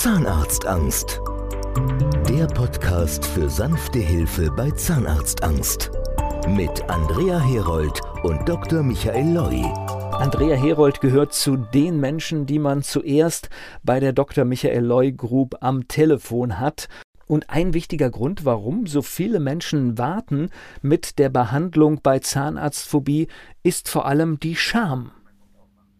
Zahnarztangst. Der Podcast für sanfte Hilfe bei Zahnarztangst. Mit Andrea Herold und Dr. Michael Loi. Andrea Herold gehört zu den Menschen, die man zuerst bei der Dr. Michael Loi Group am Telefon hat. Und ein wichtiger Grund, warum so viele Menschen warten mit der Behandlung bei Zahnarztphobie, ist vor allem die Scham.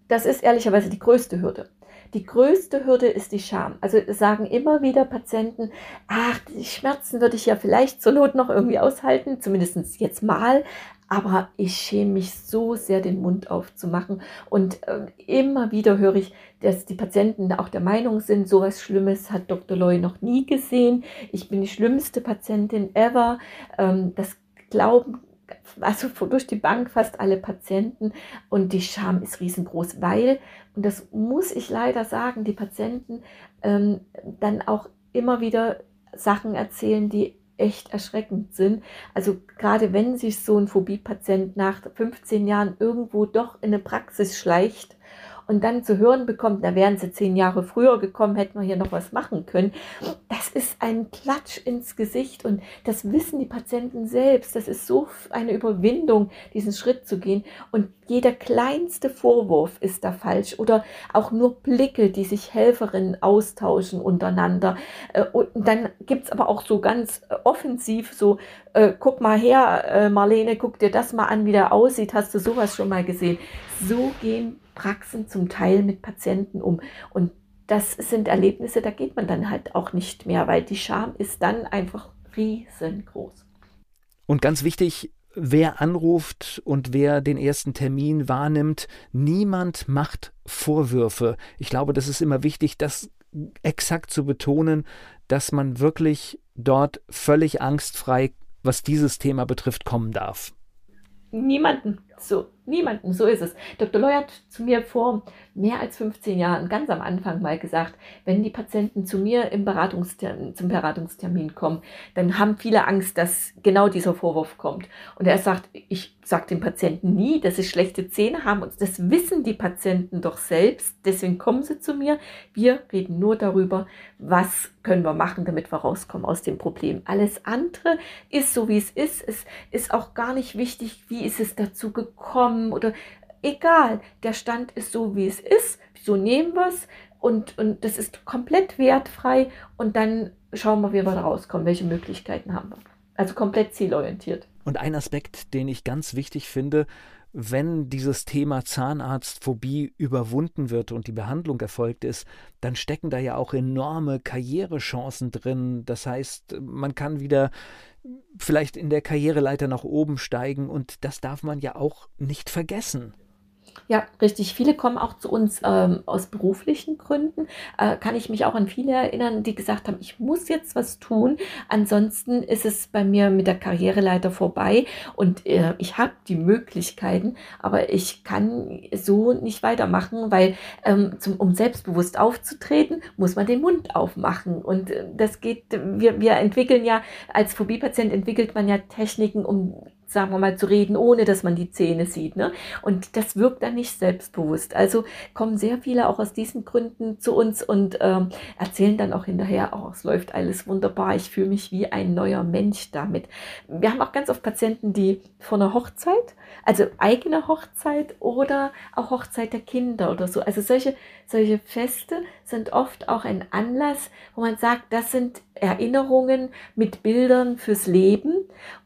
Das ist ehrlicherweise die größte Hürde. Die größte Hürde ist die Scham. Also sagen immer wieder Patienten, ach, die Schmerzen würde ich ja vielleicht zur Not noch irgendwie aushalten, zumindest jetzt mal, aber ich schäme mich so sehr, den Mund aufzumachen. Und äh, immer wieder höre ich, dass die Patienten auch der Meinung sind, sowas Schlimmes hat Dr. Loy noch nie gesehen. Ich bin die schlimmste Patientin ever. Ähm, das glauben also durch die Bank fast alle Patienten und die Scham ist riesengroß, weil, und das muss ich leider sagen, die Patienten ähm, dann auch immer wieder Sachen erzählen, die echt erschreckend sind. Also gerade wenn sich so ein Phobie-Patient nach 15 Jahren irgendwo doch in eine Praxis schleicht und dann zu hören bekommt, da wären sie zehn Jahre früher gekommen, hätten wir hier noch was machen können. Das ist ein Klatsch ins Gesicht und das wissen die Patienten selbst. Das ist so eine Überwindung, diesen Schritt zu gehen. Und jeder kleinste Vorwurf ist da falsch oder auch nur Blicke, die sich Helferinnen austauschen untereinander. Äh, und dann gibt es aber auch so ganz offensiv so, äh, guck mal her, äh, Marlene, guck dir das mal an, wie der aussieht. Hast du sowas schon mal gesehen? So gehen Praxen zum Teil mit Patienten um. Und das sind Erlebnisse, da geht man dann halt auch nicht mehr, weil die Scham ist dann einfach riesengroß. Und ganz wichtig, wer anruft und wer den ersten Termin wahrnimmt, niemand macht Vorwürfe. Ich glaube, das ist immer wichtig, das exakt zu betonen, dass man wirklich dort völlig angstfrei, was dieses Thema betrifft, kommen darf. Niemanden. So, niemanden, so ist es. Dr. Loy hat zu mir vor mehr als 15 Jahren ganz am Anfang mal gesagt, wenn die Patienten zu mir im Beratungstermin, zum Beratungstermin kommen, dann haben viele Angst, dass genau dieser Vorwurf kommt. Und er sagt, ich sage den Patienten nie, dass sie schlechte Zähne haben. Und das wissen die Patienten doch selbst. Deswegen kommen sie zu mir. Wir reden nur darüber, was können wir machen, damit wir rauskommen aus dem Problem. Alles andere ist so, wie es ist. Es ist auch gar nicht wichtig, wie ist es dazu gekommen gekommen oder egal, der Stand ist so, wie es ist, so nehmen wir es und, und das ist komplett wertfrei und dann schauen wir, wie wir da rauskommen, welche Möglichkeiten haben wir. Also komplett zielorientiert. Und ein Aspekt, den ich ganz wichtig finde, wenn dieses Thema Zahnarztphobie überwunden wird und die Behandlung erfolgt ist, dann stecken da ja auch enorme Karrierechancen drin. Das heißt, man kann wieder vielleicht in der Karriereleiter nach oben steigen und das darf man ja auch nicht vergessen. Ja, richtig. Viele kommen auch zu uns ähm, aus beruflichen Gründen. Äh, kann ich mich auch an viele erinnern, die gesagt haben, ich muss jetzt was tun. Ansonsten ist es bei mir mit der Karriereleiter vorbei und äh, ich habe die Möglichkeiten, aber ich kann so nicht weitermachen, weil ähm, zum, um selbstbewusst aufzutreten, muss man den Mund aufmachen. Und äh, das geht, wir, wir entwickeln ja, als Phobie-Patient entwickelt man ja Techniken, um sagen wir mal, zu reden, ohne dass man die Zähne sieht. Ne? Und das wirkt dann nicht selbstbewusst. Also kommen sehr viele auch aus diesen Gründen zu uns und ähm, erzählen dann auch hinterher, oh, es läuft alles wunderbar, ich fühle mich wie ein neuer Mensch damit. Wir haben auch ganz oft Patienten, die vor einer Hochzeit, also eigene Hochzeit oder auch Hochzeit der Kinder oder so. Also solche, solche Feste sind oft auch ein Anlass, wo man sagt, das sind Erinnerungen mit Bildern fürs Leben.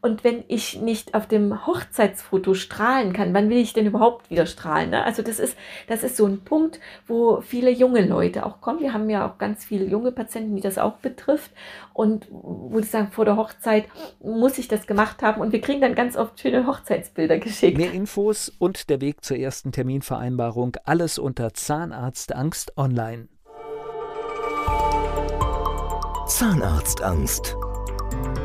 Und wenn ich nicht auf dem Hochzeitsfoto strahlen kann, wann will ich denn überhaupt wieder strahlen? Ne? Also das ist, das ist so ein Punkt, wo viele junge Leute auch kommen. Wir haben ja auch ganz viele junge Patienten, die das auch betrifft. Und wo sie sagen, vor der Hochzeit muss ich das gemacht haben. Und wir kriegen dann ganz oft schöne Hochzeitsbilder geschickt. Mehr Infos und der Weg zur ersten Terminvereinbarung, alles unter Zahnarztangst online. Zahnarztangst.